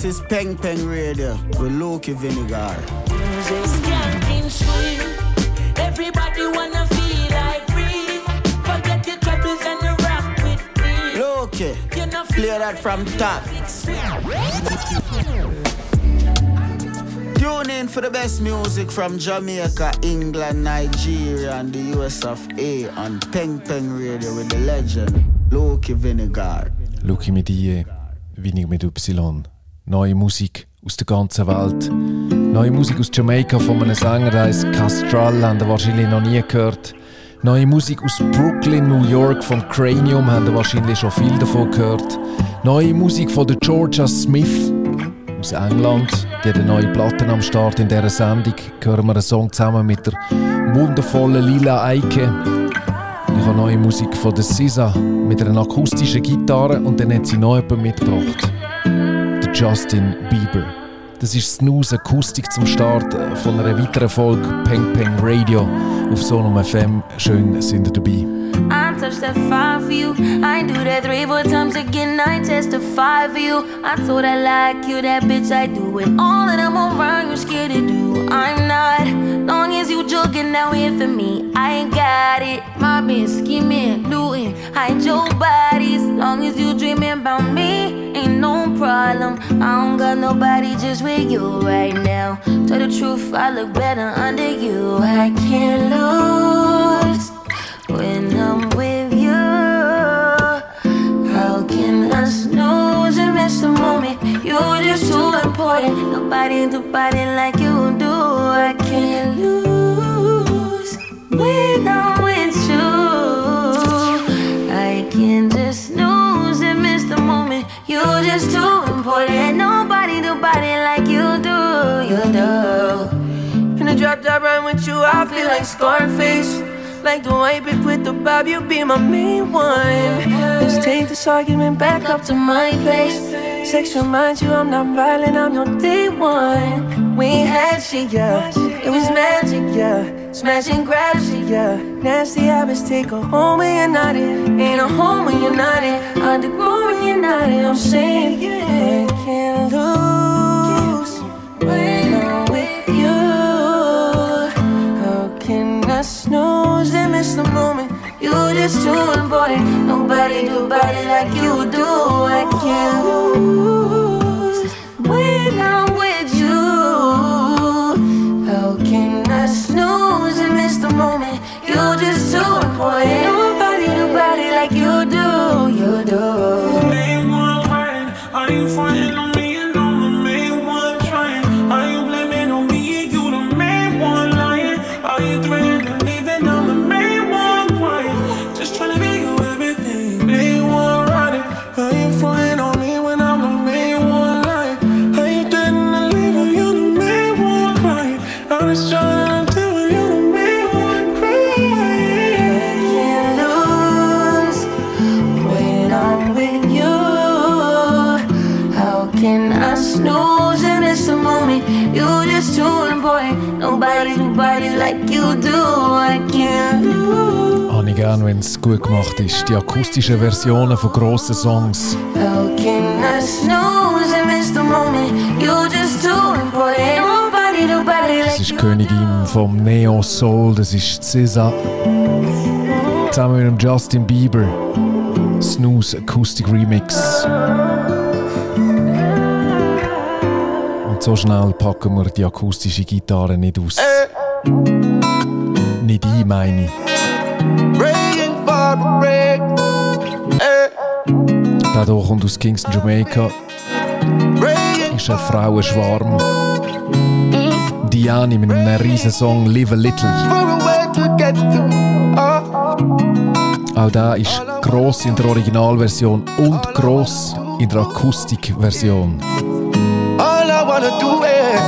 This is Peng Peng Radio with Loki Vinegar. Everybody wanna feel like free. Forget your troubles and rock with me. Loki, play that from top. Tune in for the best music from Jamaica, England, Nigeria, and the US of A on Peng Peng Radio with the legend Loki Vinegar. Loki mit I, Vinig mit Y. Neue Musik aus der ganzen Welt. Neue Musik aus Jamaika von einem Sänger, der heißt Castral, haben ihr wahrscheinlich noch nie gehört. Neue Musik aus Brooklyn, New York vom Cranium, haben ihr wahrscheinlich schon viel davon gehört. Neue Musik von der Georgia Smith aus England. Die hat eine neue Platte am Start in dieser Sendung. Hören wir einen Song zusammen mit der wundervollen Lila Eike. Ich habe neue Musik von der SZA mit einer akustischen Gitarre und dann hat sie noch jemanden mitgebracht. Justin Bieber. Das ist Snooze Akustik zum Start von einer weiteren Folge Peng Peng Radio auf Sonum FM. Schön sind ihr dabei. I touched that fire for you. I do that three, four times again. I testify for you. I told I like you, that bitch I do it. All of them around you scared to do. I'm not. Long as you joking now here for me, I ain't got it. My bitch scheming, hide your bodies. Long as you dreaming about me, ain't no problem. I don't got nobody just with you right now. Tell the truth, I look better under you. I can't lose when I'm with you. How can I snooze and miss the moment? You're just too important. Nobody do body like you do. I can't lose when I'm with you, I feel like Scarface. Like the white bitch with the bob, you be my main one. Let's take this argument back up to my place. Sex reminds you I'm not violent, I'm your day one. We had shit, yeah. It was magic, yeah. Smashing grab shit, yeah. Nasty habits take a home when you're not in. Ain't a home when you're not in. Underground when you're not in. I'm saying, yeah, can't lose I snooze and miss the moment? You're just too important. Nobody do body like you do. I can't lose when I'm with you. How can I snooze and miss the moment? You're just too important. Nobody do body like you Can I snooze and miss the moment? You're just too important. Nobody do body like you do. I can't lose. Habe ich gern, wenn es gut gemacht ist. Die akustischen Versionen von grossen Songs. How can I snooze and miss the moment? You're just too important. Nobody do body Das like ist you Königin vom Neo Soul, das ist SZA. Zusammen mit dem Justin Bieber. Snooze Acoustic Remix. So schnell packen wir die akustische Gitarre nicht aus. Nicht ein, meine ich. Break. Der hier kommt aus Kingston, Jamaica. Ist ein Frauenschwarm. Diane mit einem riesen Song Live a Little. Oh, Auch der ist gross in der Originalversion und gross in der Akustikversion. All I wanna do is,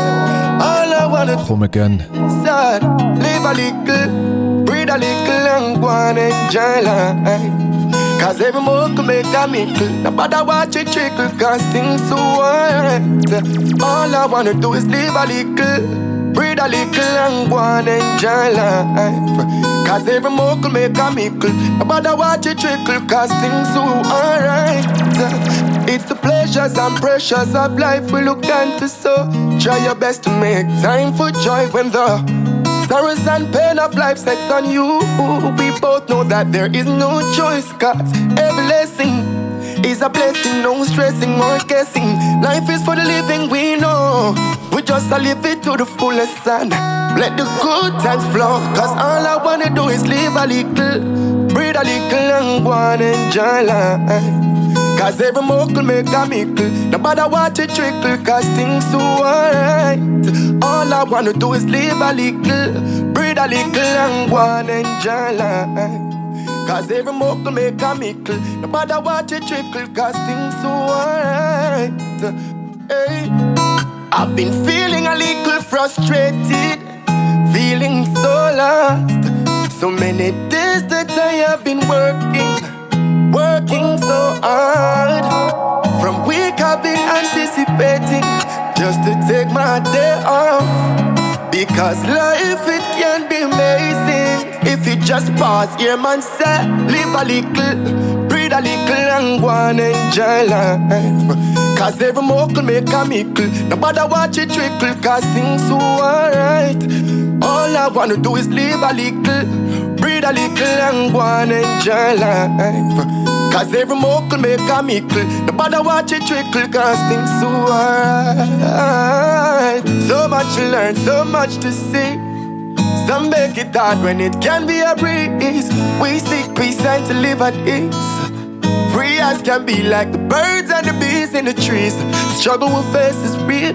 all I wanna do gehen. is sad. Live a little, breathe a little, and go and enjoy life. Cause every more can make a mickle. Nobody watch it trickle, cause things so alright. All I wanna do is live a little, breathe a little, and go and enjoy life. Cause every can make a mickle. Nobody watch it trickle, cause things so alright. It's the pleasures and pressures of life we look down to so. Try your best to make time for joy when the sorrows and pain of life sets on you. We both know that there is no choice, cause every lesson is a blessing, no stressing or guessing. Life is for the living, we know. We just a live it to the fullest and let the good times flow. Cause all I wanna do is live a little, breathe a little, and go and enjoy life. Cause every muckle make a mickle. Nobody watch it trickle, cause things so alright. All I wanna do is live a little, breathe a little, and and enjoy life. Cause every muckle make a mickle. Nobody watch it trickle, cause things so alright. Hey. I've been feeling a little frustrated, feeling so lost. So many days that I have been working working so hard. From week I've been anticipating just to take my day off. Because life it can be amazing if you just pause here, man. Say, live a little, breathe a little, and go and enjoy life. Cause every muckle make a mickle. Nobody watch it trickle, cause things so alright. All I wanna do is live a little, breathe a little, and go and enjoy life. Cause every muckle make a mickle. Nobody watch it trickle, cause things so hard. So much to learn, so much to see. Some make it hard when it can be a breeze. We seek peace and to live at ease. Free as can be like the birds and the bees in the trees. The struggle we face is real.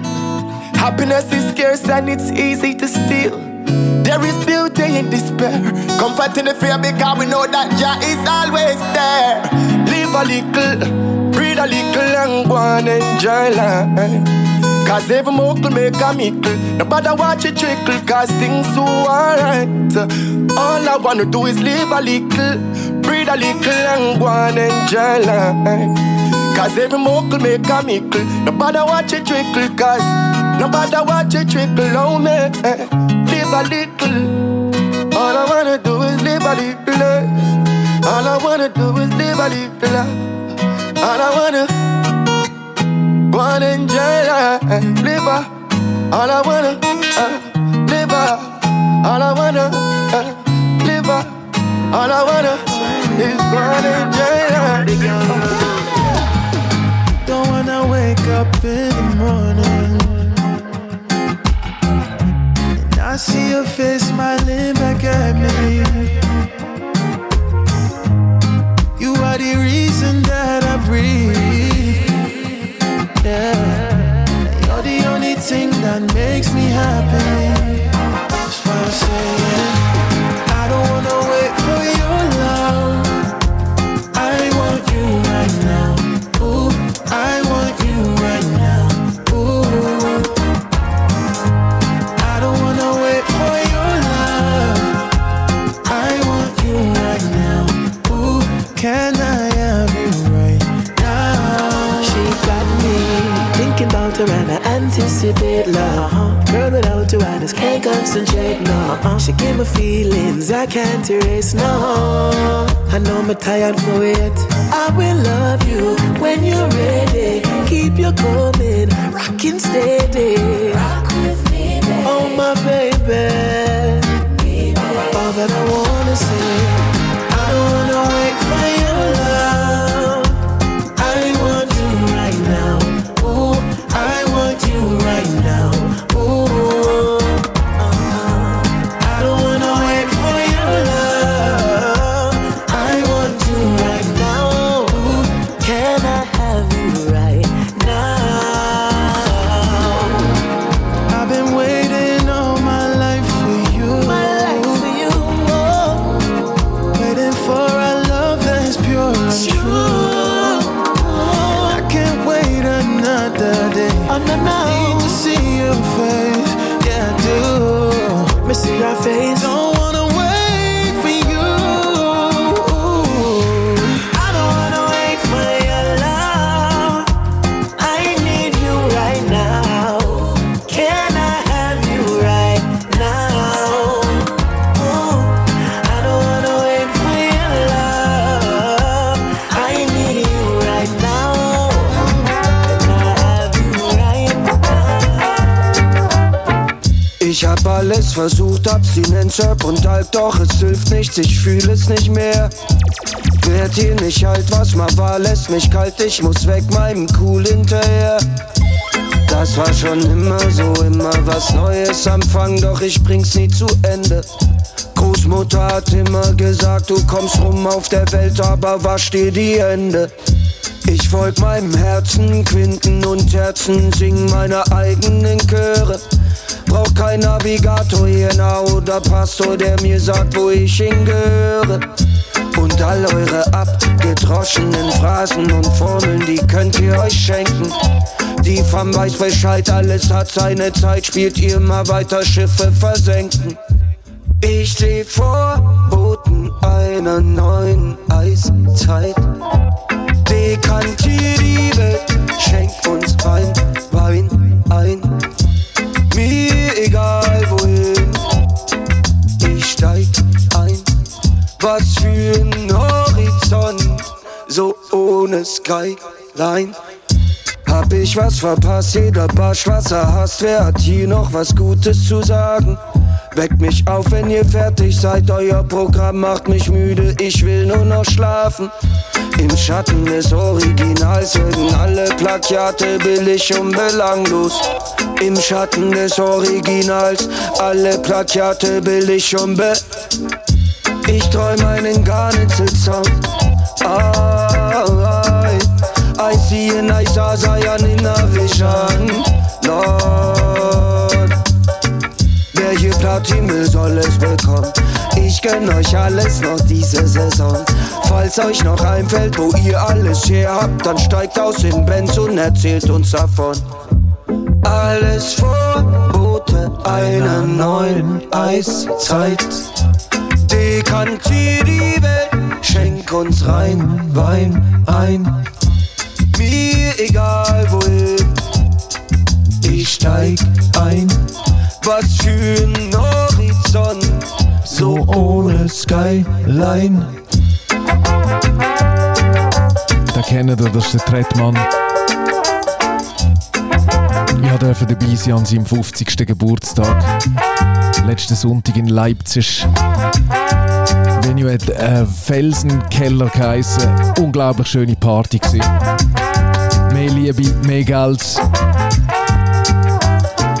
Happiness is scarce and it's easy to steal. There is beauty in despair. Comfort in the fear because we know that Jah is always there. A little, breathe a little, and go and enjoy life. Cause every muckle make a mickle. Nobody watch it trickle, cause things so alright. All I wanna do is live a little, breathe a little, and go and enjoy life. Cause every muckle make a mickle. Nobody watch it trickle, cause nobody watch it trickle, oh man live a little. All I wanna do is live a little. All I wanna do is live a little. All I wanna, wanna enjoy life, live a. All I wanna, uh, live a. All I wanna, uh, live a. All I wanna is wanna enjoy life. Don't wanna wake up in the morning I see your face smiling back at me. The reason that I breathe. Yeah, you're the only thing that makes me happy. That's why I'm saying love. Uh-huh. Girl without her, I just can't concentrate. No, she gave me feelings I can't erase. No, I know I'm tired for it. I will love you when you're ready. Keep you coming, rocking steady. Rock with me, baby. Oh my baby. All that I wanna say I don't wanna wait for your love. Versucht, Abstinenz, Herb und Alk, doch es hilft nichts, ich fühl es nicht mehr. Werd hier nicht halt, was mal war, lässt mich kalt, ich muss weg, meinem Cool hinterher. Das war schon immer so, immer was Neues anfangen, doch ich bring's nie zu Ende. Großmutter hat immer gesagt, du kommst rum auf der Welt, aber wasch dir die Hände. Ich folg meinem Herzen, Quinten und Herzen, sing meine eigenen Chöre. Brauch kein Navigator nah oder Pastor, der mir sagt, wo ich hingehöre. Und all eure abgedroschenen Phrasen und Formeln, die könnt ihr euch schenken. Die Fam weiß Bescheid, alles hat seine Zeit, spielt ihr mal weiter Schiffe versenken. Ich seh Vorboten einer neuen Eiszeit. Dekantier die Welt, schenk uns Wein, Wein ein. Mir egal wohin, ich steig ein. Was für ein Horizont, so ohne Skyline. Hab ich was verpasst, jeder Barsch, was er hasst, wer hat hier noch was Gutes zu sagen? Weckt mich auf, wenn ihr fertig seid, euer Programm macht mich müde, ich will nur noch schlafen. Im Schatten des Originals werden alle Plagiate billig und belanglos. Im Schatten des Originals alle Plagiate billig und be... Ich träum einen Garnitzel-Sound. I, I see an I saw Zion in a vision. Lord, Platin will, soll es bekommen. Ich gönn euch alles noch diese Saison. Falls euch noch einfällt, wo ihr alles her habt, dann steigt aus in Benz und erzählt uns davon. Alles Vorbote einer neuen Eiszeit. Dekantier die Welt, schenk uns rein Wein ein. Mir egal wohin, ich steig ein. Was ein Horizont, so ohne Skyline. Den kennt ihr, das ist der Trettmann. Ich durfte dabei sein an seinem 50. Geburtstag. Letzten Sonntag in Leipzig. Venue hat äh, Felsenkeller geheissen. Unglaublich schöne Party gewesen. Mehr Liebe, mehr Geld.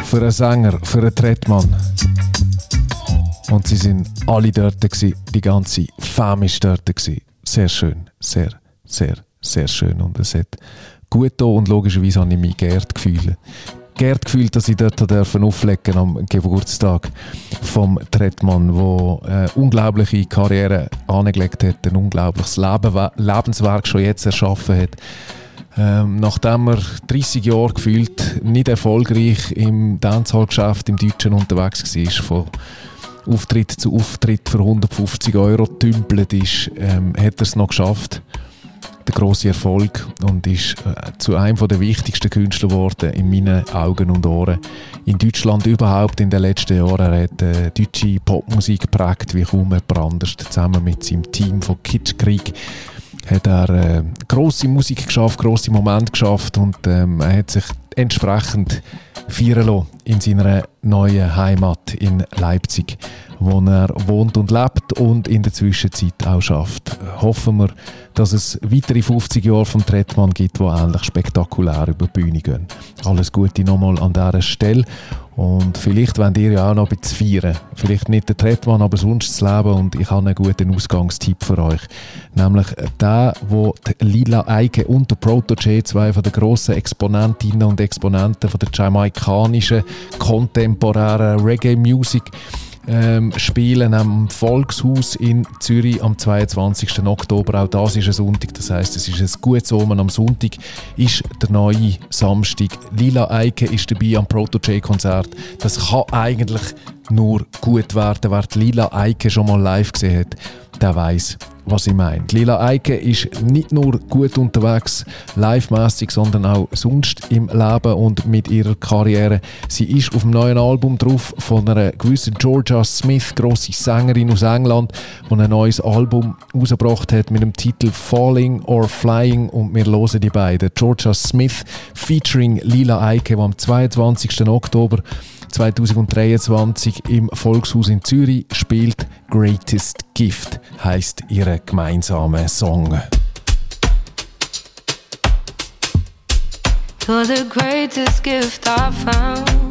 Für einen Sänger, für einen Trettmann. Und sie sind alle dort gewesen. Die ganze Fam ist dort gewesen. Sehr schön, sehr, sehr, sehr schön. Und es hat gut da und logischerweise habe ich mich geehrt gefühlt. Geehrt gefühlt, dass ich dort dürfen auflegen am Geburtstag vom Trettmann, wo eine unglaubliche Karriere angelegt hat, ein unglaubliches Leben, Lebenswerk schon jetzt erschaffen hat. Ähm, nachdem er 30 Jahre gefühlt nicht erfolgreich im Dancehall-Geschäft im Deutschen unterwegs war, von Auftritt zu Auftritt für 150 Euro tümpelt ist, ähm, hat er es noch geschafft. Der große Erfolg und ist äh, zu einem der wichtigsten Künstler geworden in meinen Augen und Ohren. In Deutschland überhaupt in den letzten Jahren. Er hat äh, deutsche Popmusik geprägt wie kaum jemand anders. Zusammen mit seinem Team von Kitschkrieg hat er äh, große Musik geschafft, große Momente geschafft und ähm, er hat sich entsprechend feiern lassen in seiner neuen Heimat in Leipzig, wo er wohnt und lebt und in der Zwischenzeit auch schafft. Hoffen wir, dass es weitere 50 Jahre vom Trettmann gibt, die ähnlich spektakulär über die Bühne gehen. Alles Gute nochmal an dieser Stelle und vielleicht wollt ihr ja auch noch ein bisschen feiern. Vielleicht nicht der Trettmann, aber sonst das Leben. Und ich habe einen guten Ausgangstipp für euch. Nämlich der, wo Lila Eike und der Protoje, zwei von den grossen Exponentinnen und Exponenten von der jamaikanischen kontemporären Reggae-Music, ähm, spielen am Volkshaus in Zürich am 22. Oktober. Auch das ist ein Sonntag, das heißt, es ist ein gutes Omen. Am Sonntag ist der neue Samstag. Lila Eike ist dabei am Proto-J-Konzert. Das kann eigentlich nur gut werden. Wer die Lila Eike schon mal live gesehen hat, der weiß, was ich meine. Lila Eike ist nicht nur gut unterwegs, live-mässig, sondern auch sonst im Leben und mit ihrer Karriere. Sie ist auf dem neuen Album drauf von einer gewissen Georgia Smith, grosse Sängerin aus England, die ein neues Album rausgebracht hat mit dem Titel Falling or Flying und wir hören die beiden. Georgia Smith featuring Lila Eike, die am 22. Oktober 2023 im Volkshaus in Zürich spielt Greatest Gift, heißt ihre gemeinsame Song. You're the greatest gift I found.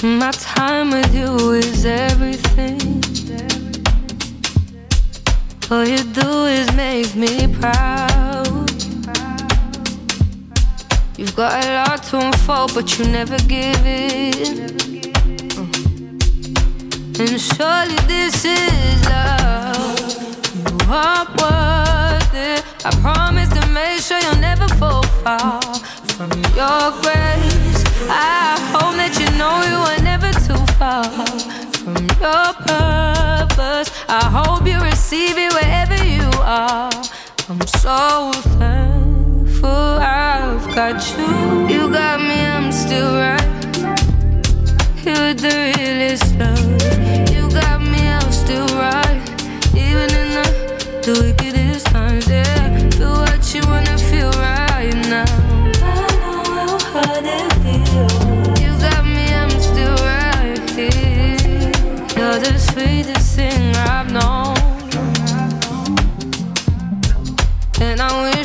My time with you is everything. All you do is make me proud. You've got a lot to unfold, but you never give in. Mm. And surely this is love. You are worth it. I promise to make sure you'll never fall far from your grace. I hope that you know you are never too far from your purpose. I hope you receive it wherever you are. I'm so thankful I've got you. You got me, I'm still right. You're the realest love. You got me, I'm still right. Even in the, the wickedest times, yeah. Feel what you wanna feel right now. I know how hard it feels. You got me, I'm still right here. You're the sweetest thing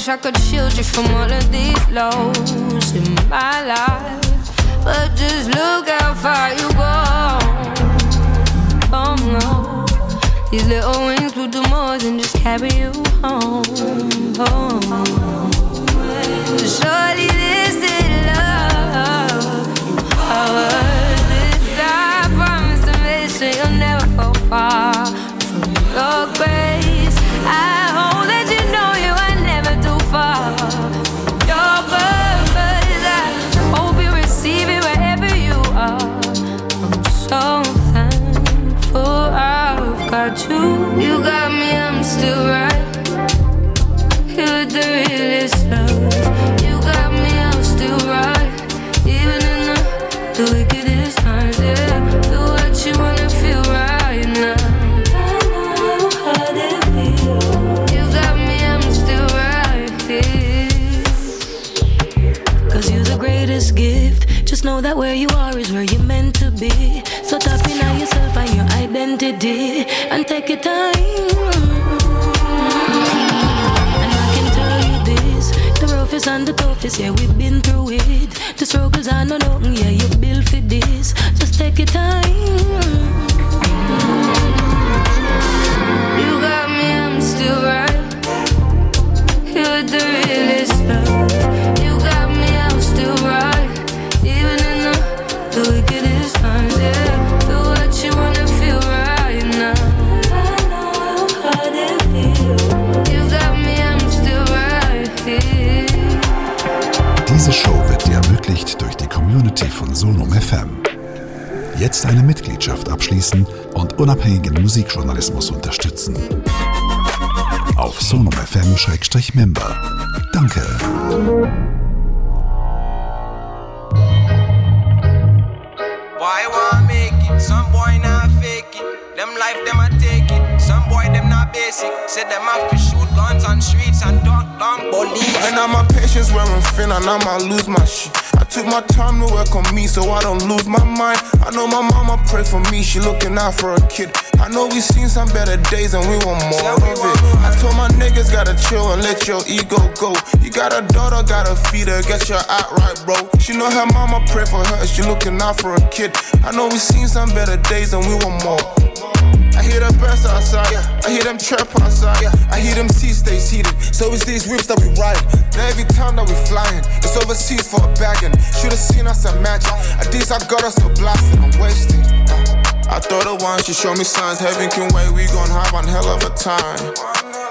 wish I could shield you from all of these lows in my life. But just look how far you go. Oh no. These little wings will do more than just carry you home. Oh, home. Surely I've you. You got me, I'm still right. You're the realest love. You got me, I'm still right. Even in the, the wickedest times, yeah. Feel what you wanna feel right now. I know how it feels. You got me, I'm still right here. Cause you're the greatest gift. Just know that where you are is where you're meant to be. So tap in yourself and your identity and take your time. And I can tell you this the roughest and the toughest, yeah, we've been through it. The struggles are no nothing, yeah, you built for this. Just take your time. Community von Sonum FM. Jetzt eine Mitgliedschaft abschließen und unabhängigen Musikjournalismus unterstützen. Auf sonumfm-member. Danke. Boy want make it, some boy not fake it. Them life them a take it. Some boy them not basic. Say them have to shoot guns on streets and talk down police. And now my patience wearing thin and I might lose my shit. Took my time to work on me so I don't lose my mind. I know my mama pray for me, she looking out for a kid. I know we seen some better days and we want more of it. I told my niggas gotta chill and let your ego go. You got a daughter, gotta feed her, get your act right, bro. She know her mama pray for her, she looking out for a kid. I know we seen some better days and we want more. I hear the birds outside, I hear them chirp outside, I hear them seas stay heated. So it's these whips that we ride. Now every time that we flying, it's overseas for a bagging. Should've seen us at magic. At least I got us so blasted, I'm wasted. Uh, I thought the one she showed me signs, heaven can wait, we gon' have one hell of a time.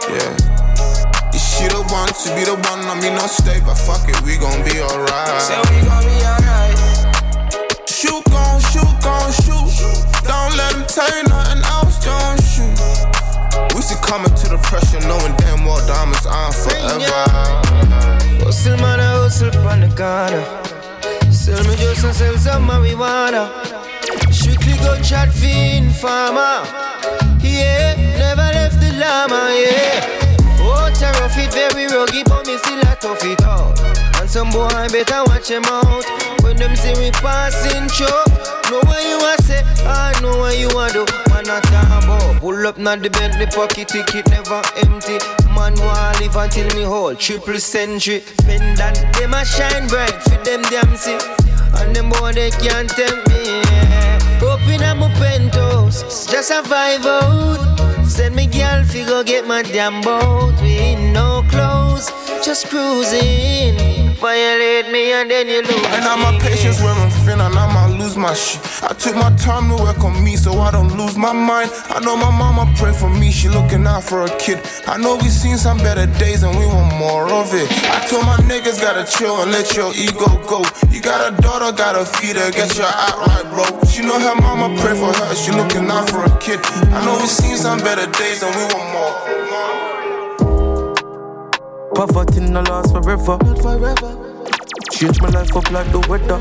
Yeah. Is she the one to be the one? I mean, no stay, but fuck it, we gon' be alright. Say we gon' be alright. Shoot, gon' shoot, gon' shoot. Don't let them tell you nothing else, don't shoot. We see coming to the pressure, knowing damn well diamonds on forever. Hustle man, I hustle on the corner. Sell me just sell some marijuana. Strictly gunshot fiend farmer. Yeah, never left the llama, yeah. Oh, terror it, very rugged, but me still a tough it out. And some boy better watch them out. When them see we passing through, know what you a say, I know what you a do. Man a about. Pull up now the Bentley pocket ticket never empty. Man want live until me hold triple century. Pendant them a shine bright for them damn see. And them boy they can't tempt me. Hoping I'm a penthouse, just vibe out. Send me girl fi go get my damn boat. We ain't no clothes, just cruising. Violate me and then you lose. And now my patience wearing thin and I might lose my shit. I took my time to work on me so I don't lose my mind. I know my mama pray for me, she looking out for a kid. I know we seen some better days and we want more of it. I told my niggas gotta chill and let your ego go. You got a daughter, gotta feed her, get your out right, bro. She know her mama pray for her, she looking out for a kid. I know we seen some better days and we want more. Poverty no last forever. Not forever. Change my life up like the weather.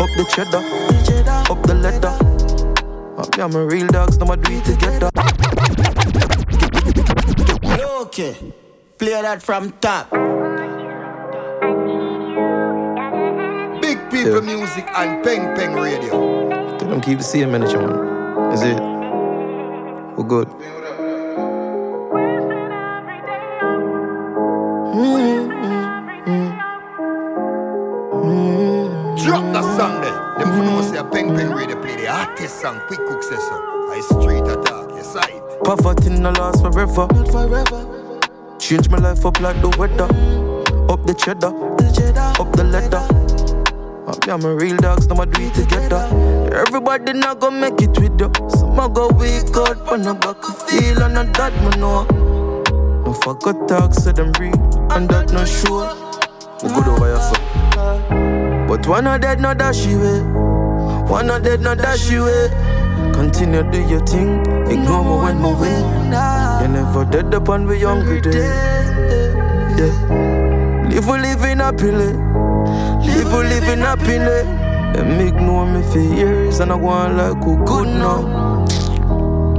Up the cheddar, up the leather. I'm a real dogs, now I do it together. Okay, play that from top. Big people music and Peng Peng Radio. Don't keep the same energy, man. Is it? We're good. Play the hottest song. Quick cook say so. I street attack, yes I. Poverty no last forever. Not forever. Change my life up like the weather. Up the cheddar, up the leather. I'm a real dogs, now I do it together. Everybody not gonna make it with you. Some I go weak out, on the back of feel and not that man know. No fuck got talk, so them real, and that no sure. We good over here, so. But one not dead, not dash away. One not dead, not dash you away. Continue do your thing, ignore me when win. You never dead upon eh, eh. we hungry day. Yeah. Live we living happily. Live we living happily. Them ignore me for years and I want like who good now.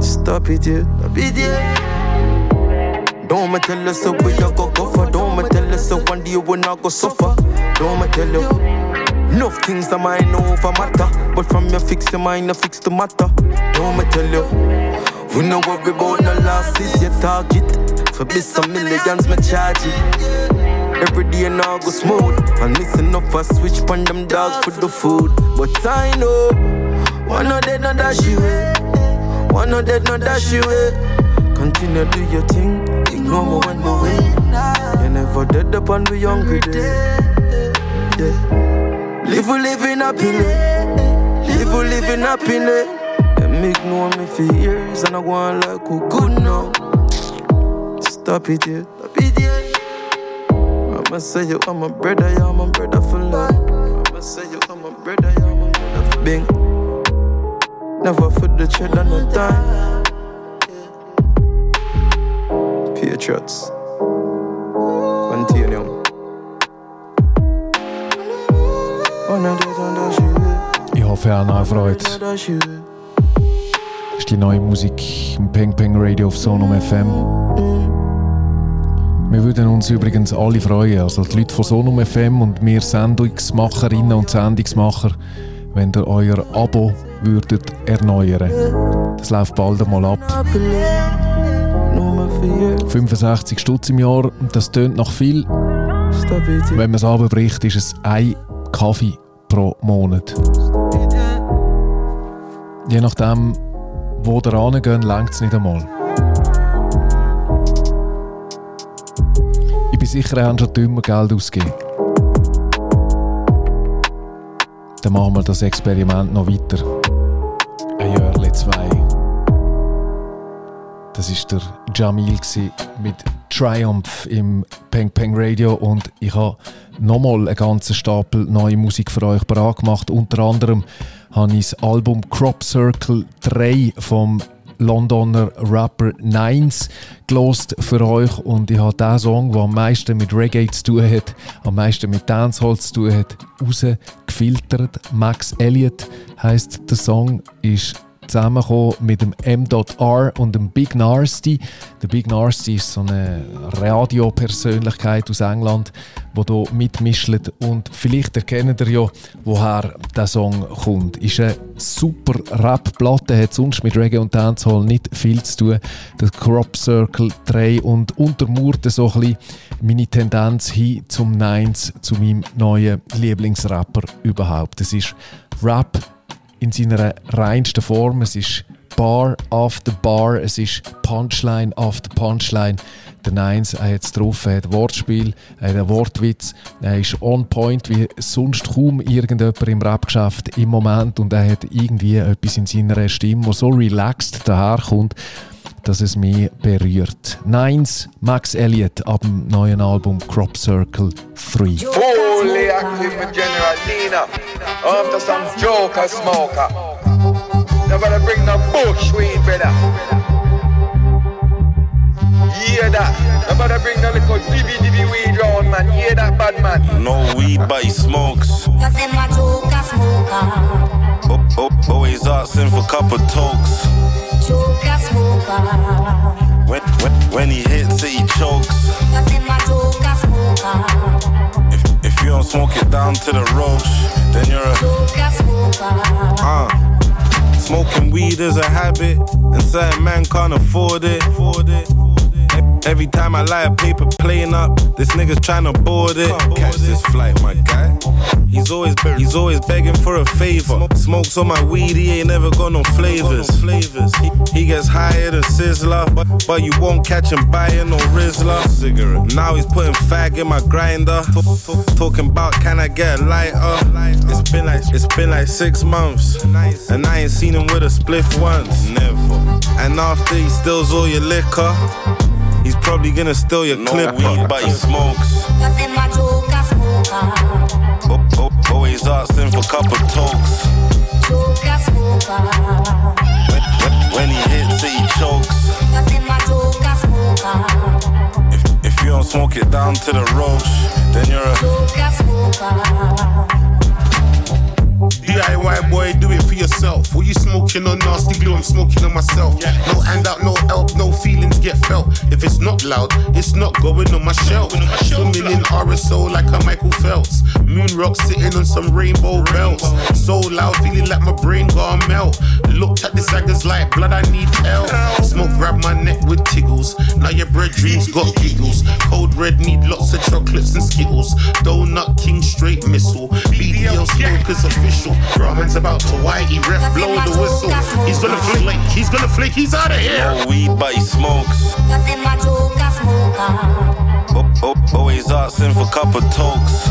Stop it, yeah. Stop it, yeah. Don't me tell you so we a go go for. Don't me tell you so one day we not go suffer. Don't me tell you. Enough things that might know over matter, but from your fix your mind, you fix the matter. Don't me tell you. We know what we about no losses, your target. For be some millions, me charge it. Every day now go smooth. And listen up for switch pan them dogs for the food. But I know, one of them not dash you. One of them not dash you. Continue do your thing, ignore me when we win. You never dead up on the hungry day. Yeah. Live we living happily. Live we living happily. Them ignore me for years and I want like who good now. Stop it, yeah. Stop it, yeah. I'ma say you are my brother, yeah, I'm my brother for life. I'ma say you are my brother, yeah, I'm my brother for Bing. Never for the cheddar, no time. Patriots. Ich hoffe, ihr habt auch Freude. Das ist die neue Musik im Peng Peng Radio auf Sonum FM. Wir würden uns übrigens alle freuen, also die Leute von Sonum FM und wir Sendungsmacherinnen und Sendungsmacher, wenn ihr euer Abo würdet erneuern. Das läuft bald einmal ab. 65 Stutz im Jahr, das tönt noch viel. Wenn man es abbricht, ist es ein Kaffee pro Monat. Je nachdem, wo ihr rangeht, längt es nicht einmal. Ich bin sicher, ihr habt schon dümmer Geld ausgegeben. Dann machen wir das Experiment noch weiter. Ein Jahr, zwei. Das war der Jamil mit Triumph im Peng Peng Radio und ich habe nochmal einen ganzen Stapel neue Musik für euch bereit gemacht. Unter anderem habe ich das Album Crop Circle 3 vom Londoner Rapper Nines gelost für euch und ich habe den Song, der am meisten mit Reggae zu tun hat, am meisten mit Dancehall zu tun hat, rausgefiltert. Max Elliott heißt der Song, ist zusammengekommen mit dem M.R. und dem Big Nasty. Der Big Nasty ist so eine Radiopersönlichkeit aus England, die hier mitmischt. Und vielleicht erkennt ihr ja, woher der Song kommt. Ist eine super Rap-Platte, hat sonst mit Reggae und Dancehall nicht viel zu tun. Der Crop Circle 3 und untermauert so ein bisschen meine Tendenz hin zum Nines, zu meinem neuen Lieblingsrapper überhaupt. Es ist Rap in seiner reinsten Form. Es ist Bar after Bar, es ist Punchline after Punchline. Der Nines hat es drauf, er hat Wortspiel, er hat einen Wortwitz, er ist on point wie sonst kaum irgendjemand im Rap-Geschäft im Moment und er hat irgendwie etwas in seiner Stimme, das so relaxed daherkommt, dass es mich berührt. Nines, Max Elliott ab dem neuen Album Crop Circle 3. Fully active with General Nina. After some joker smoker. Nobody bring no bushweed, brother. Hear that? Nobody bring no little divvy divvy weed round, man. Hear that, bad man? No weed, but he smokes. Cause him a joker smoker. Oh, oh, oh always asking for cup of tokes. Joker smoker. When, when, when he hits it, he chokes. Cause him a joker smoker. If, if you don't smoke it down to the roach, then you're a uh. Smoking weed is a habit, and certain man can't afford it. Afford it. Every time I light a paper playing up, this nigga's tryna board it. Catch this flight, my guy. He's always he's always begging for a favor. Smokes on my weed, he ain't never got no flavors. Flavors. He, gets higher than Sizzler, but, but you won't catch him buying no Rizzler. Cigarette. Now he's putting fag in my grinder. Talking about can I get a lighter? It's been like it's been like six months, and I ain't seen him with a spliff once. Never. And after he steals all your liquor. He's probably gonna steal your No clip, weed, but he smokes. Cause him a joker smoker. Oh, oh, oh always asking for cup of tokes. Joker smoker. When, when, when he hits it, he chokes. Cause him a joker smoker. If, if you don't smoke it down to the roach, then you're a Joker smoker. DIY boy, do it for yourself. What you smoking on nasty glue? I'm smoking on myself. No handout, no help, no feelings get felt. If it's not loud, it's not going on my shelf. Swimming in RSO like a Michael Phelps. Moon rock sitting on some rainbow belts. So loud, feeling like my brain gonna melt. Looked at the saggers like blood, I need help. Smoke grab my neck with tiggles. Now your bread dreams got giggles. Cold red need lots of chocolates and skittles. Donut king straight missile. Smokers official. Raman's about to whitey ref blow the whistle. He's gonna flake, he's gonna flake, he's out of here. no weed, but he smokes. Cause him a joker smoker. Oh, oh, always asking for cup of tokes.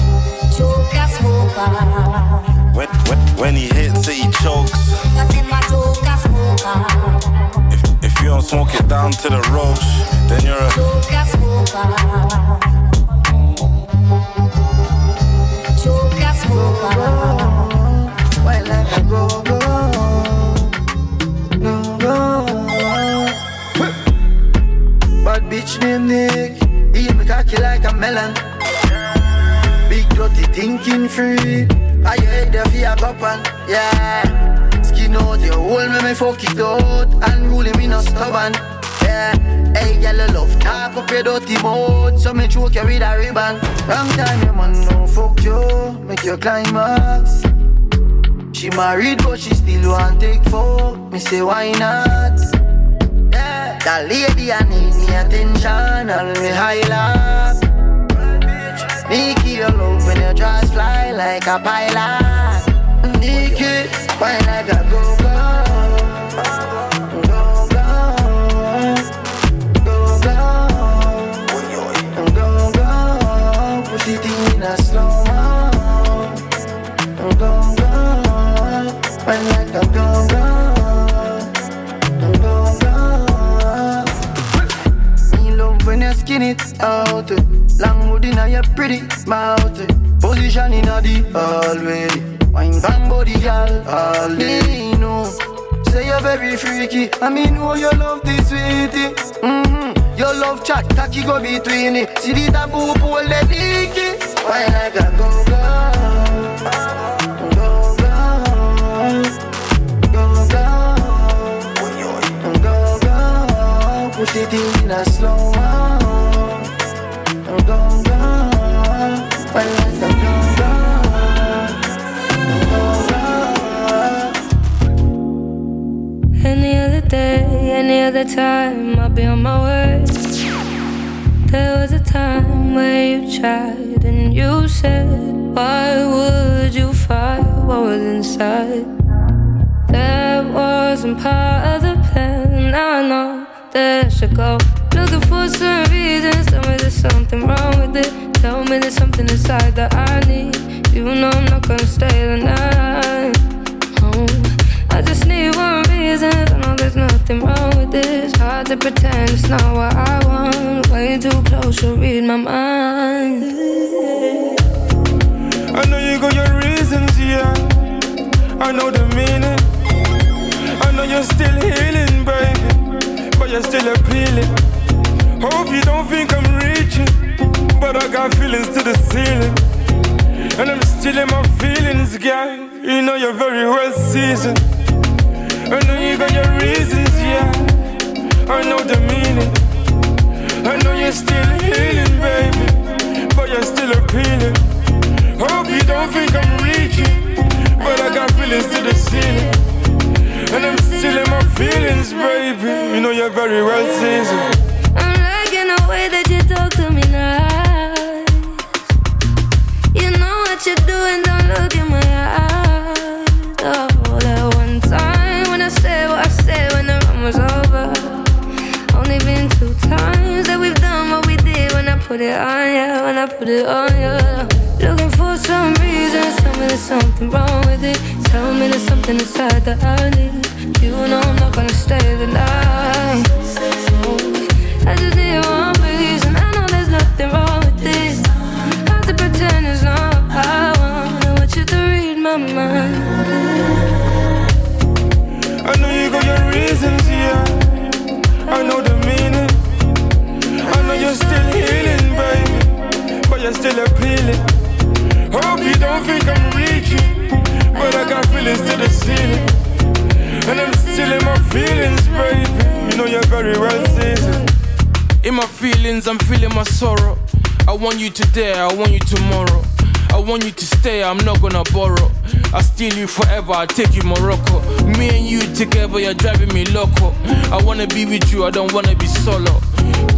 When, when, when he hits it, he chokes. Cause him a joker smoker. If, if you don't smoke it down to the roach, then you're a Named Nick, eat me cocky like a melon. Big dirty thinking free. I there for your cup yeah? Skin out your hole, me me fuck it out. And ruling me no stubborn, yeah. Hey, girl, you love talk up your dirty mouth, so me choke you with a ribbon. Wrong time, your man no fuck you, make your climax. She married, but she still want take fuck. Me say why not? Yeah, that lady I need attention, and me highlight. Me keep your love when your jaws fly like a pilot. Naked, why like a go go. Go go, go. Push it in a slow mo. Go go, why like a go go, skin it out. Eh. Long wood in your pretty mouth. Eh. Position in the hallway. Wine bang body girl, all day. know. say you're very freaky. I mean, oh, you love this sweetie. Eh? Mm-hmm. Your love chat, tacky go between it. See the taboo pull the dicky. Wine like a go-go. put it in a slow one. Any other day, any other time, I'll be on my way. There was a time where you tried and you said, Why would you fight what was inside? That wasn't part of the plan. Now I know that should go. Looking for some reasons, tell me there's something wrong with it. Tell me there's something inside that I need. You know I'm not gonna stay the night. Oh, I just need one reason. I know there's nothing wrong with this. Hard to pretend it's not what I want. Way too close to read my mind. I know you got your reasons, yeah. I know the meaning. I know you're still healing, baby, but you're still appealing. Hope you don't think I'm reaching, but I got feelings to the ceiling. And I'm still in my feelings, girl. You know you're very well seasoned. I know you got your reasons, yeah. I know the meaning. I know you're still healing, baby, but you're still appealing. Hope you don't think I'm reaching, but I got feelings to the ceiling. And I'm still in my feelings, baby. You know you're very well seasoned. Inside that want you to stay, I'm not gonna borrow. I steal you forever, I take you Morocco. Me and you together, you're driving me loco. I wanna be with you, I don't wanna be solo.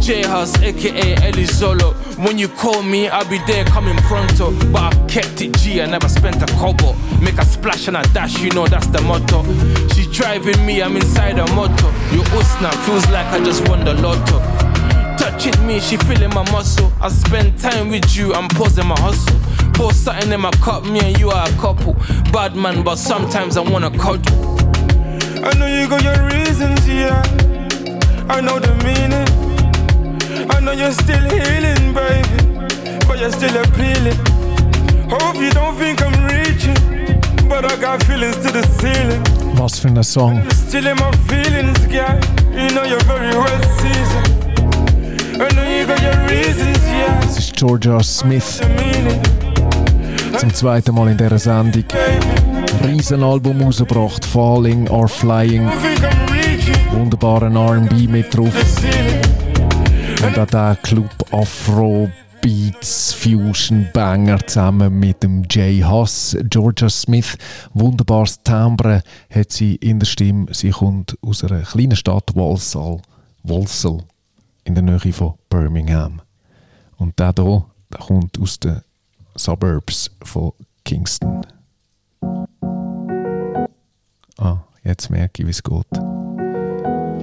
J House, aka Elizolo. When you call me, I'll be there coming pronto. But I kept it G, I never spent a kobo. Make a splash and a dash, you know that's the motto. She's driving me, I'm inside a motor. Your Usna feels like I just won the lotto. Touching me, she feeling my muscle. I spend time with you, I'm pausing my hustle. Pour something in my cup, me and you are a couple. Bad man, but sometimes I wanna cuddle. I know you got your reasons, yeah. I know the meaning. I know you're still healing, baby, but you're still appealing. Hope you don't think I'm reaching, but I got feelings to the ceiling. Was für ein Song. Still in my feelings, girl. You know you're very well seasoned. I know you got your reasons, yeah. Das ist Jorja Smith. Zum zweiten Mal in dieser Sendung. Riesenalbum rausgebracht, Falling or Flying. Wunderbaren RB mit drauf. Und auch der Club Afro Beats Fusion Banger zusammen mit dem Jay Huss. Georgia Smith, wunderbares Timbre hat sie in der Stimme. Sie kommt aus einer kleinen Stadt, Walsall, Walsall in der Nähe von Birmingham. Und der hier, der kommt aus den Suburbs von Kingston. Ah, jetzt merke ich, wie es geht.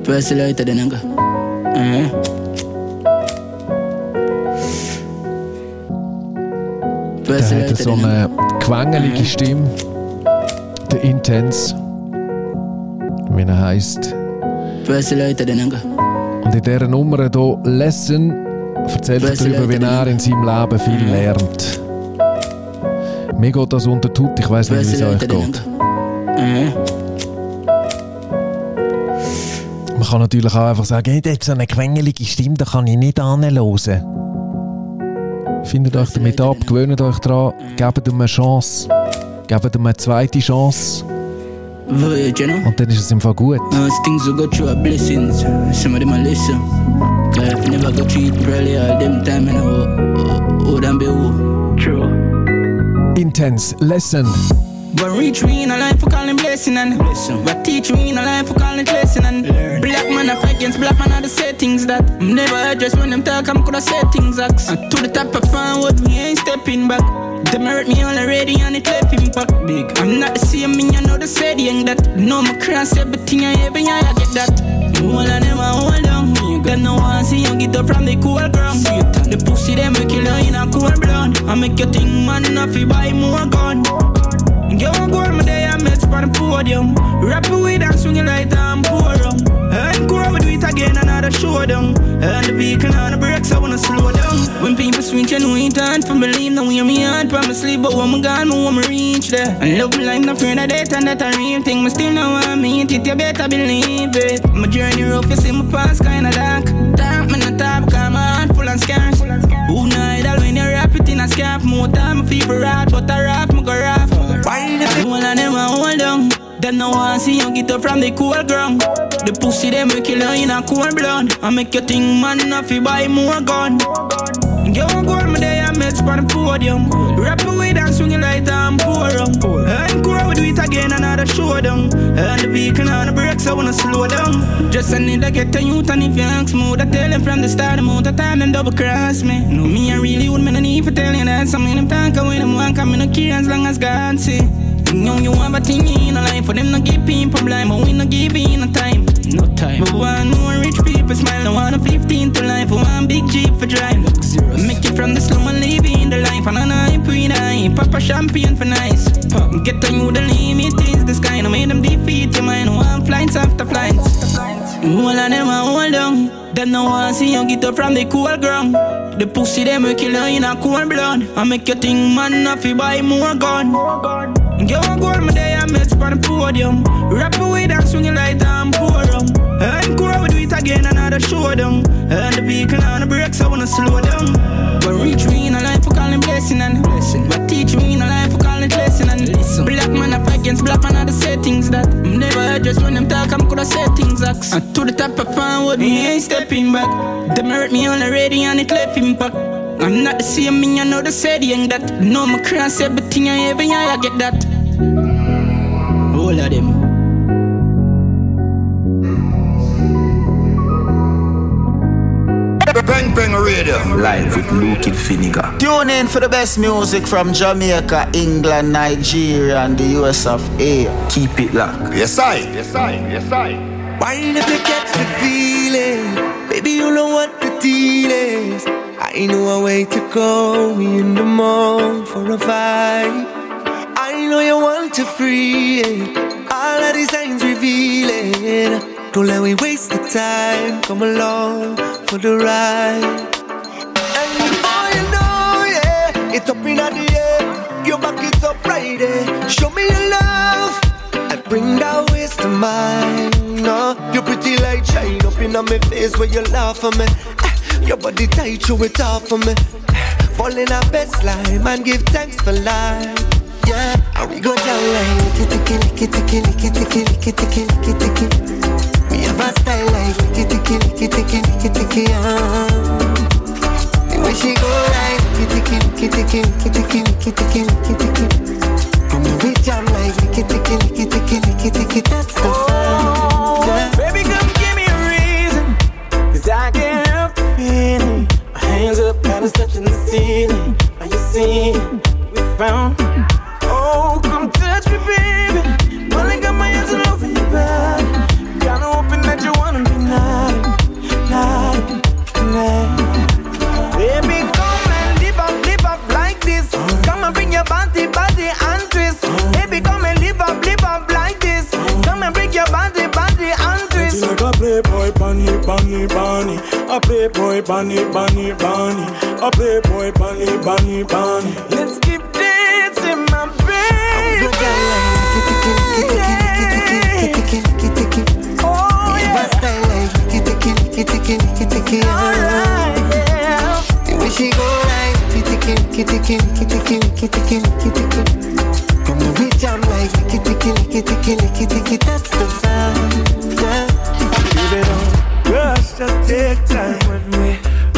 Beste Leute, den. Mhm. Der hat so eine quengelige Stimme. Der Intense. Wie er heisst. Beste Leute, den. Und in dieser Nummer hier, Lesson, erzählt er darüber, wie er in seinem Leben viel lernt. Mir geht das unter Tut, ich weiß nicht, wie es euch geht. Mhm. Man kann natürlich auch einfach sagen, hey, der hat so eine quengelige Stimme, da kann ich nicht anhören. Findet euch damit ab, gewöhnt euch daran, gebt ihm eine Chance. Gebt ihm eine zweite Chance. Und dann ist es im Fall gut. Uh, things will go through are blessings. Some of them are listen. I've never go it probably all them time and I would be who. True. Intence Lesson. Reach me in a life for calling blessing and blessing. Teach me in a life for calling lesson and learn. Black man against black man are the settings that I'm never address when them talk. I'm things to the top of forward, we ain't stepping back. Them hurt me already and it left impact big. I'm not the same, me, I know the saying that. No, my cross everything I ever, yeah, I get that. All of them I hold on. Got no one see you get up from the cool ground. The pussy them make you in a cool blood. I make you think man enough you buy more gun. Girl, I go on my day, I met on the podium. Rap it with and swing it like I'm poor rum. And go we do it again, another show down. And the vehicle on the brakes, I wanna slow down. When people swing, you know it time for believe. Now we are me on promise sleep, but when I'm gone, I want me reach there. And love life, not afraid of that, and that a real thing. Me still know I mean it, you better believe it. My journey rough, you see my past kinda dark. Dark, me not top, cause my full and scars. Who know all when you rap it in a scarf? More time, feel for rat, but I rap, me go rap. Why the people and them a hold on? Them no want see you get up from the cool ground. The pussy we kill you in a cool blood. I make you think man enough you buy more gun. Girl, I go on my day, I met on the podium. Rap away and swing it like I'm poor. And go we do it again, another show down. And the vehicle on the brakes, I wanna slow down. Just I need to get a youth, and if you ask me, I tell them from the start, amount of time them double cross me. No, me, I really would, me no need for telling that. Some of them talk away, them want come, me no care as long as God see. Young, you have a thing in a life for them no give people blind, but we no give in a time. No time. But one more rich people smile, no one a 15 to life, for one big jeep for drive. Make it from the slum and live in the life, and I pre die. Papa champagne for nice. Pop, get on you the limit is the sky, no make them defeat your mind. One flights after flights. All of them a hold on. Them no want see you get up from the cool ground. The pussy them will kill you in a cool blood. I make you think man enough you buy more gun. Girl, I go on my day, I met on the podium. Rap away and swing it like I'm poor. And go we do it again, another show down. And the vehicle on the brakes, I wanna slow down. But reach me in a life for calling blessing and blessing. But teach me in a life for calling lesson and listen. Black man fight against black man are the settings that I'm never address when them talk, I'm coulda say things axe. And to the top of forward, me ain't stepping back. Them hurt me already and it left impact. I'm not the same, me, I know the that. No, my cross everything I ever, yeah, I get that. All of them. Peng Peng Radio. Live with Luke Finnegan. Tune in for the best music from Jamaica, England, Nigeria, and the US of A. Keep it locked. Yes, I. Yes, I. Yes, I. Wine if you catch the feeling, baby, you know what the deal is. I know a way to go in the morning for a fight. Know you want to free it. All of these signs revealing. Don't let me waste the time. Come along for the ride. And before you know, yeah, it's up in the air. Your back is up right. Show me your love and bring that waste to mine. No, you're pretty like shine up in my face where you laugh at me. Eh, Your body tight, show it off for me. Eh, Fall in our best line and give thanks for life. And we go down like ticky ticky licky ticky licky ticky licky ticky. We have a style like ticky ticky licky ticky. Ah. The way she go like ticky ticky ticky ticky ticky. From the way jam like ticky ticky licky ticky. That's the. Baby, come give me a reason. Cause I can't help the feeling. My hands up, got us touching the ceiling. Are you seeing? We found. A playboy, bunny, bunny, bunny. A playboy, bunny, bunny, bunny. Let's keep dancing, my baby. Oh, yeah. style like licky ticky licky ticky licky ticky. ah. The way she go like licky ticky licky ticky licky ticky licky ticky licky ticky. From the way jam like licky ticky licky ticky licky ticky. That's the vibe. Yeah. Baby, don't Girls, just take time when we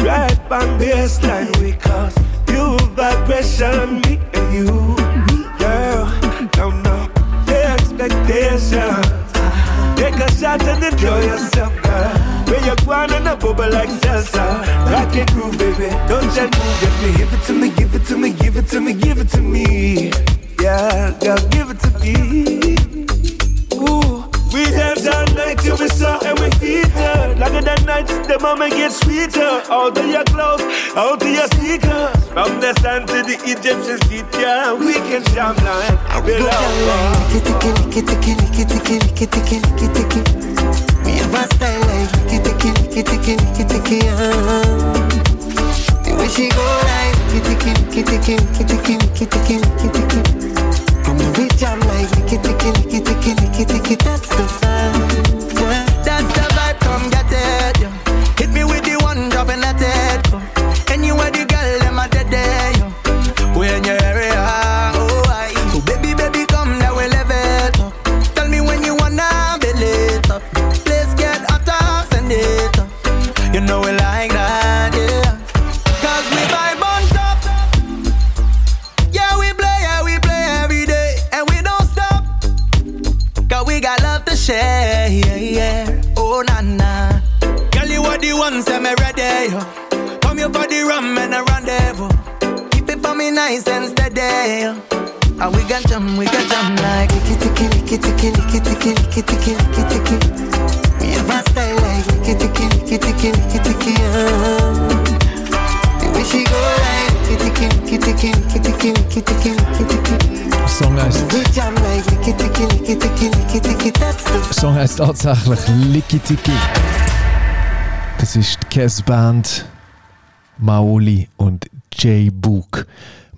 ride on baseline. We cause you vibration, me and you. Girl, don't know the expectations. Take a shot and enjoy yourself, girl. Where you're going on a bubble like salsa. Rock your groove, baby. Don't you move me. Give it to me, give it to me, give it to me, give it to me. Yeah, girl, give it to me. We dance all night till we start and we it. Longer than nights, the moment gets sweeter. Out of your clothes, out of your sneakers. From the sun to the Egyptian feet, yeah, we can jam like. We Go jam licky ticky licky ticky licky ticky licky ticky licky ticky. We have a style like ticky licky ticky licky ticky. ah. The way she go like licky ticky licky ticky licky ticky licky ticky Come on, we jam like licky ticky licky ticky licky ticky. That's the vibe. Licky ticky licky ticky licky ticky licky ticky. We have a style like licky ticky licky ticky licky ticky. ah. The way she go like licky ticky licky ticky licky ticky licky ticky licky ticky. Der Song heisst, We jam like licky ticky licky ticky licky ticky. That's the der Song heisst tatsächlich Licky Tiki. Das ist die Kes-Band Maoli und J-Boog.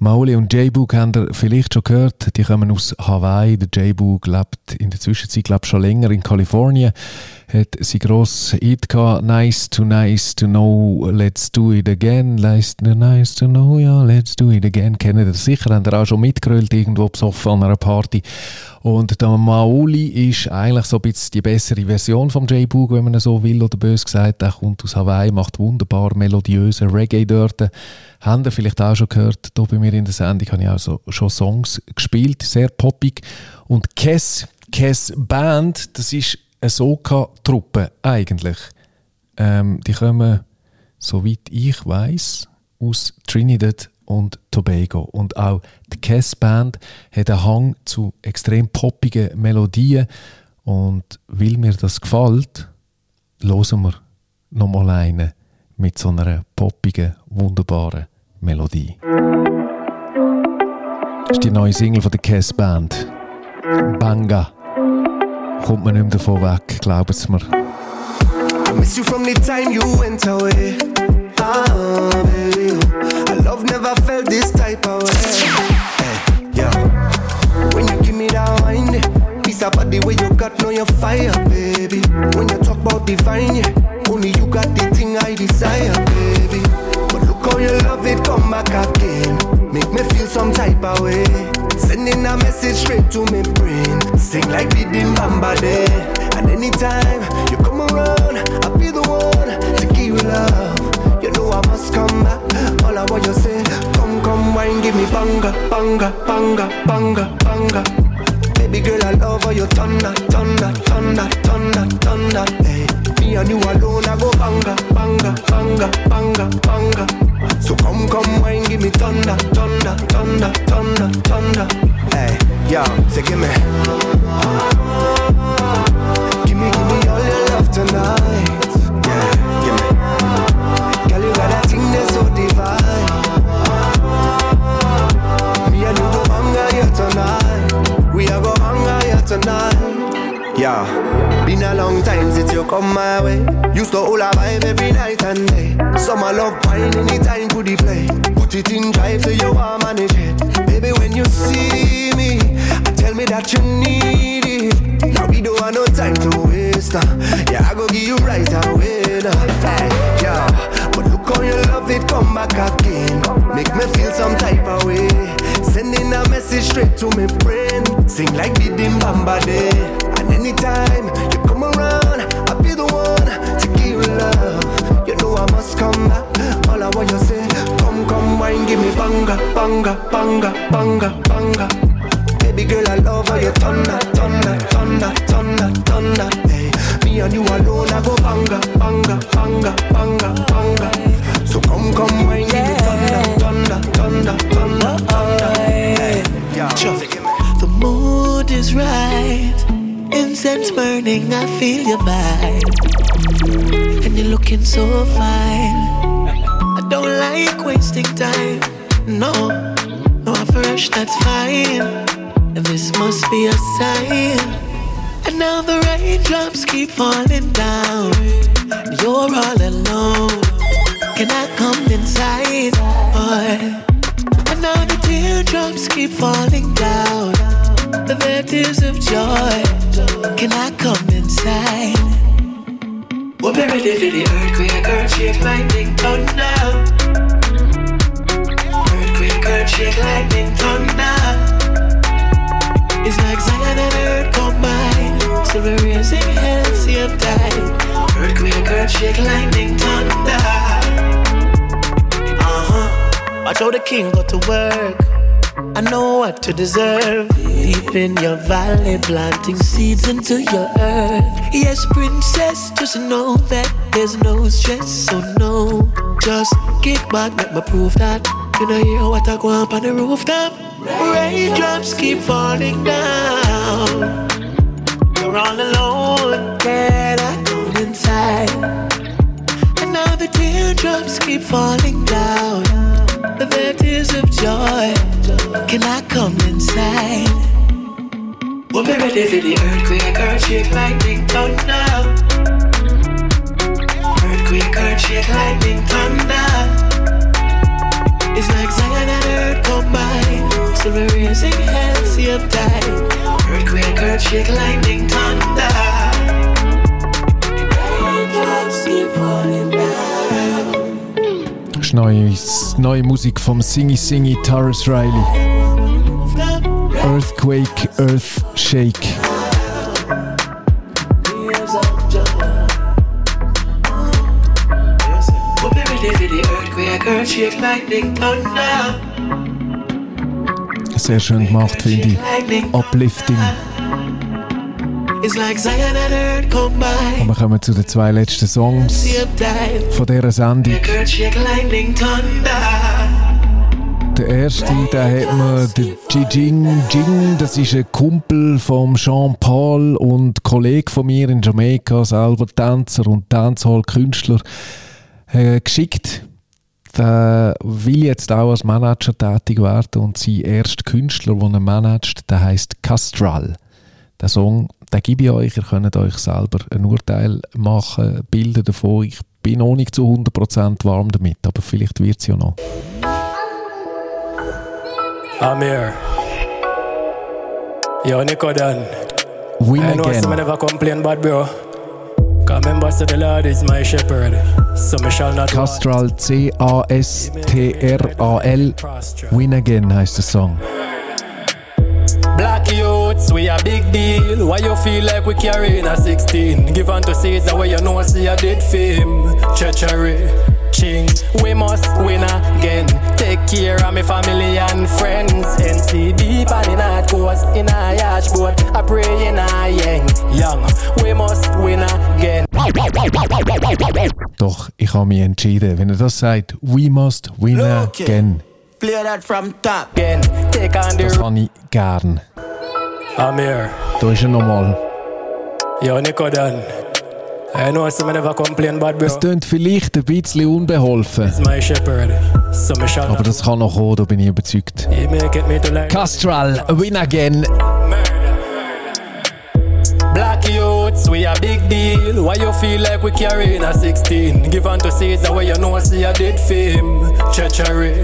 Maoli und J-Book habt ihr vielleicht schon gehört. Die kommen aus Hawaii. Der J-Book lebt in der Zwischenzeit, glaube schon länger in Kalifornien. Hat sie gross Hit gehabt. Nice to nice to know, let's do it again. Nice to nice to know, ja, let's do it again. Kennt ihr sicher, habt ihr auch schon mitgerollt irgendwo besoffen an einer Party. Und der Maoli ist eigentlich so ein bisschen die bessere Version vom J-Boog, wenn man so will oder bös gesagt. Der kommt aus Hawaii, macht wunderbar melodiöse Reggae dort. Habt ihr vielleicht auch schon gehört, hier bei mir in der Sendung habe ich auch so, schon Songs gespielt, sehr poppig. Und Kess, Kess Band, das ist eine Soca-Truppe eigentlich. Ähm, die kommen, soweit ich weiß, aus Trinidad und Tobago. Und auch die Cass Band hat einen Hang zu extrem poppigen Melodien. Und weil mir das gefällt, hören wir nochmal eine mit so einer poppigen, wunderbaren Melodie. Das ist die neue Single von der Cass Band. Banga. Kommt man nicht mehr davon weg, glaubt es mir. I miss you from the time you went away. Ah, baby. I love never felt this type of way. Hey, yeah. When you give me that wine, piece about the way you got know your fire, baby. When you talk about divine, yeah, only you got the thing I desire, baby. But look how you love it, come back again. Make me feel some type of way. Sending a message straight to me brain. Sing like the Bamba day. And anytime you come around, I'll be the one to give you love. You know I must come back. All I want you say, come, come, wine, give me banga, banga, banga, banga, banga. Baby girl, I love how you thunder, thunder, thunder, thunder, thunder. Hey, me and you alone, I go banga, banga, banga, banga, banga. So come, come, wine, give me thunder, thunder, thunder, thunder, thunder. Hey, yo, say give me. Yeah, been a long time since you come my way. Used to hold a vibe every night and day. Summer love wine anytime for the play. Put it in drive so you want manage it. Baby, when you see me, tell me that you need it. Now we don't have no time to waste. Uh. Yeah, I go give you right away. Now. Yeah, but look how your love it, come back again. Make me feel some type of way. Sending a message straight to my brain. Sing like the Bamba day. Anytime you come around, I'll be the one to give you love. You know I must come back. All I want you say, come, come, wine, give me banga, banga, banga, banga, banga. Baby girl, I love how you thunder, thunder, thunder, thunder, thunder. Hey, me and you alone, I go banga, banga, banga, banga, banga. So come, come, wine, I feel your vibe. And you're looking so fine. I don't like wasting time. No, no, I'm fresh, that's fine. This must be a sign. And now the raindrops keep falling down. You're all alone. Can I come inside? Boy? And now the teardrops keep falling down. The tears of joy. Can I come inside? Be ready for the earthquake, earthquake, lightning, thunder. Earthquake, earthquake, lightning, thunder. It's like Zion and earth combined. So we're raising hell, same time. Earthquake, earthquake, lightning, thunder. Uh huh. Watch how the king go to work. I know what to deserve. Deep in your valley, planting seeds into your earth. Yes, princess, just know that there's no stress, so no. Just kick back, let me prove that. You know, hear what I go up on the rooftop. Raindrops keep falling down. You're all alone, can I come inside? And now the teardrops keep falling down. The tears of joy. Can I come inside? We'll be ready for the earthquake, earthquake, lightning, thunder. Earthquake, earthquake, lightning, thunder. It's like Zion and earth combined. So we're raising hell, same time. Earthquake, earthquake, lightning, thunder. Raindrops keep falling down. Ist neue, Musik vom Singy Singy Taurus Riley. Earthquake, Earth Shake. Sehr schön gemacht, finde ich. Uplifting. Und wir kommen zu den zwei letzten Songs von dieser Sendung. Der erste, der hat mir der Jijing Jing, das ist ein Kumpel von Jean-Paul und Kollege von mir in Jamaika, selber Tänzer und Dancehall-Künstler, äh, geschickt. Der will jetzt auch als Manager tätig werden und sein erster Künstler, den er managt, der heißt Castral. Der Song, den gebe ich euch, ihr könnt euch selber ein Urteil machen, Bilder davon. Ich bin noch nicht zu 100% warm damit, aber vielleicht wird es ja noch. Here. Yo, Nico Dan. Win I know again. some never complain, but bro. Castral C-A-S-T-R-A-L Win Again heißt der Song. Youths, we a big deal. Why you feel like we carrying a 16? Give on to Caesar where you know see a dead fame. Treachery, ching. We must win again. Take care of my family and friends. NCB pan in a in a yacht boat. I pray in a yang. Young, we must win again. Doch, ich habe mich entschieden. Wenn er das sagt, we must win again. Play that from top. Again, take on the Das habe ich gern. I'm here. Da ist er nochmal. Yo, Nico Dan. I know some never complain, but bro. Es klingt vielleicht ein bisschen unbeholfen. Aber das kann noch kommen, da bin ich überzeugt. Castral, Win Again. Black youths, we a big deal. Why you feel like we carrying a 16? Give on to Caesar where you know see a dead fame. Treachery,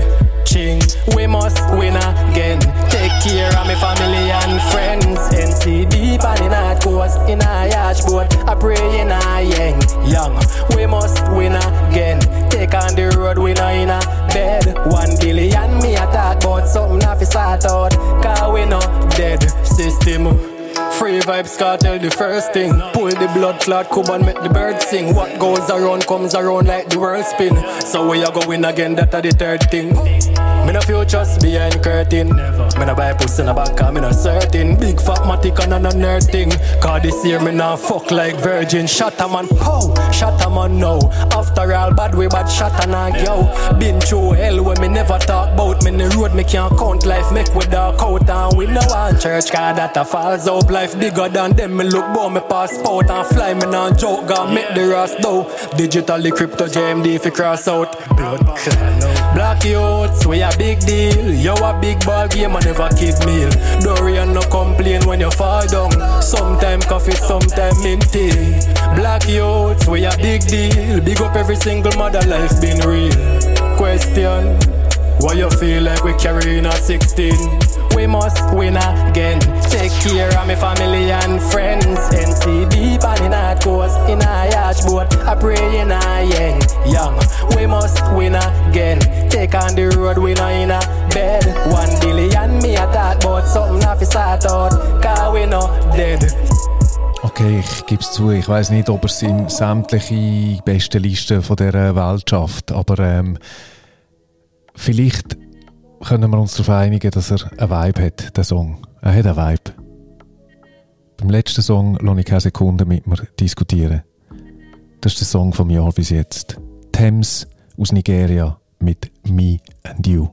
ching. We must win again. Take care of my family and friends. NCB pan in a coast in a yacht boat. I pray in a yang. Young, we must win again. Take on the road, we not in a bed. One billion me a talk about something I fi sort out. Cause we no dead system. Free vibes cartel the first thing. Pull the blood clot cub and make the birds sing. What goes around comes around like the world spin. So we are going again, that are the third thing. Me no futures behind curtain. Never. Me no buy pussy in a back, cause me no certain. Big fat matic and a nerd thing. Cause this year me nah fuck like virgin. Shut a man, pow, shut a man now. After all, bad way, bad shot and a yo. Been through hell when me never talk about. Me the road, me can't count life, make with dark out. And we no want church, cause that a falls out. Life bigger than them. Me look bout me passport and fly. Me nah joke, God make the rest though. Digitally crypto JMD if you cross out. Blood Black youths, we big deal. You a big ball game and never kid meal. Dorian no complain when you fall down. Sometime coffee, sometime minty. Black youths, we a big deal. Big up every single mother life been real. Question. Why you feel like we carrying a 16? We must win again. Take care of my family and friends. NCB pan in a coast, in a yacht boat. I pray in a yen. Young, we must win again. Take on the road, we not in a bed. One billion me a thought about something I fi start out. Cause we not dead. Okay, ich gebe es zu, ich weiß nicht, ob es in sämtliche besten Listen von dieser Welt schafft, aber ähm, vielleicht können wir uns darauf einigen, dass er einen Vibe hat, der Song. Er hat einen Vibe. Beim letzten Song lasse ich keine Sekunde mit mir diskutieren. Das ist der Song vom Jahr bis jetzt. Thames aus Nigeria mit Me and You.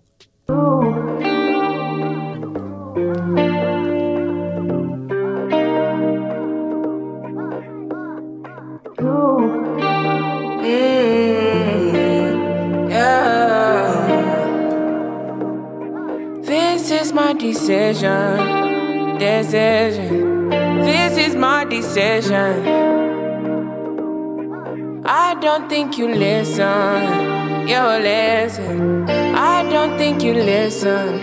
Is my decision. Decision. This is my decision. I don't think you listen. You listen. I don't think you listen.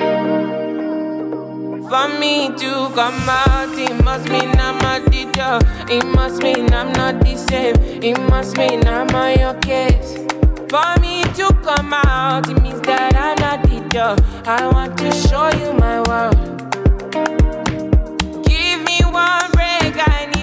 For me to come out, it must mean I'm a teacher. It must mean I'm not the same. It must mean I'm on your case. For me to come out, it means that I'm not the teacher. I want to show you my world. Give me one break, I need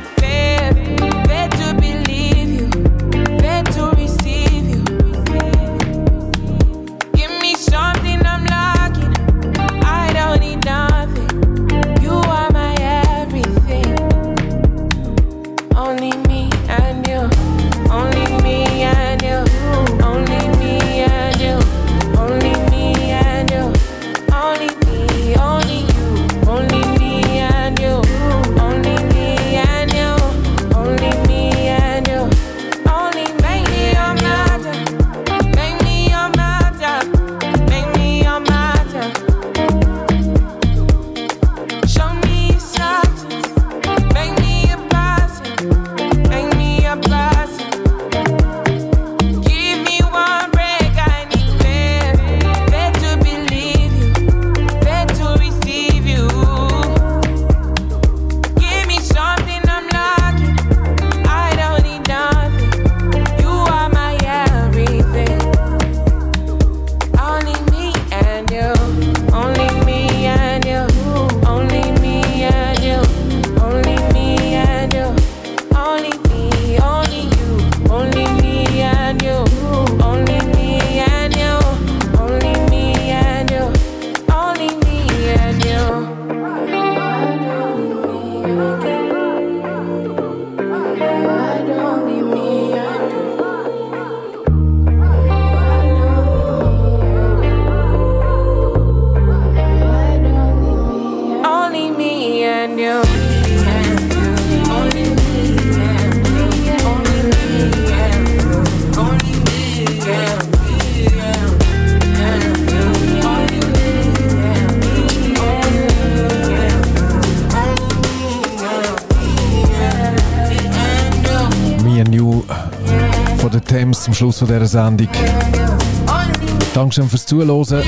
Schluss von dieser Sendung. Dankeschön fürs Zuhören.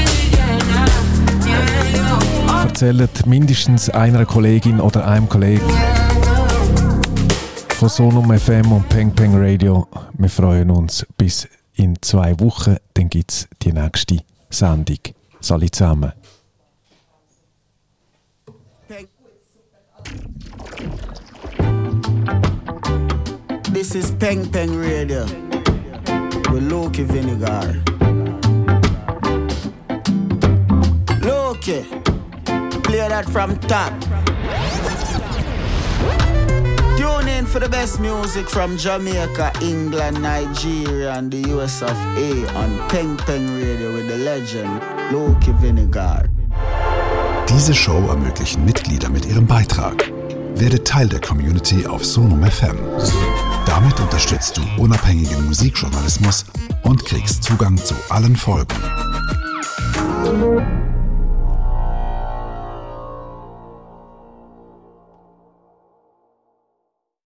Erzählt mindestens einer Kollegin oder einem Kollegen von Sonum FM und Peng Peng Radio. Wir freuen uns bis in zwei Wochen. Dann gibt es die nächste Sendung. Salut zusammen. This is Peng Peng Radio with Loki Vinegar. Okay, play that from top. Tune in for the best music from Jamaica, England, Nigeria, and the US of A on Peng Peng Radio with the legend Loki Vinegar. Diese Show ermöglichen Mitglieder mit ihrem Beitrag. Werde Teil der Community auf Sonum FM. Damit unterstützt du unabhängigen Musikjournalismus und kriegst Zugang zu allen Folgen.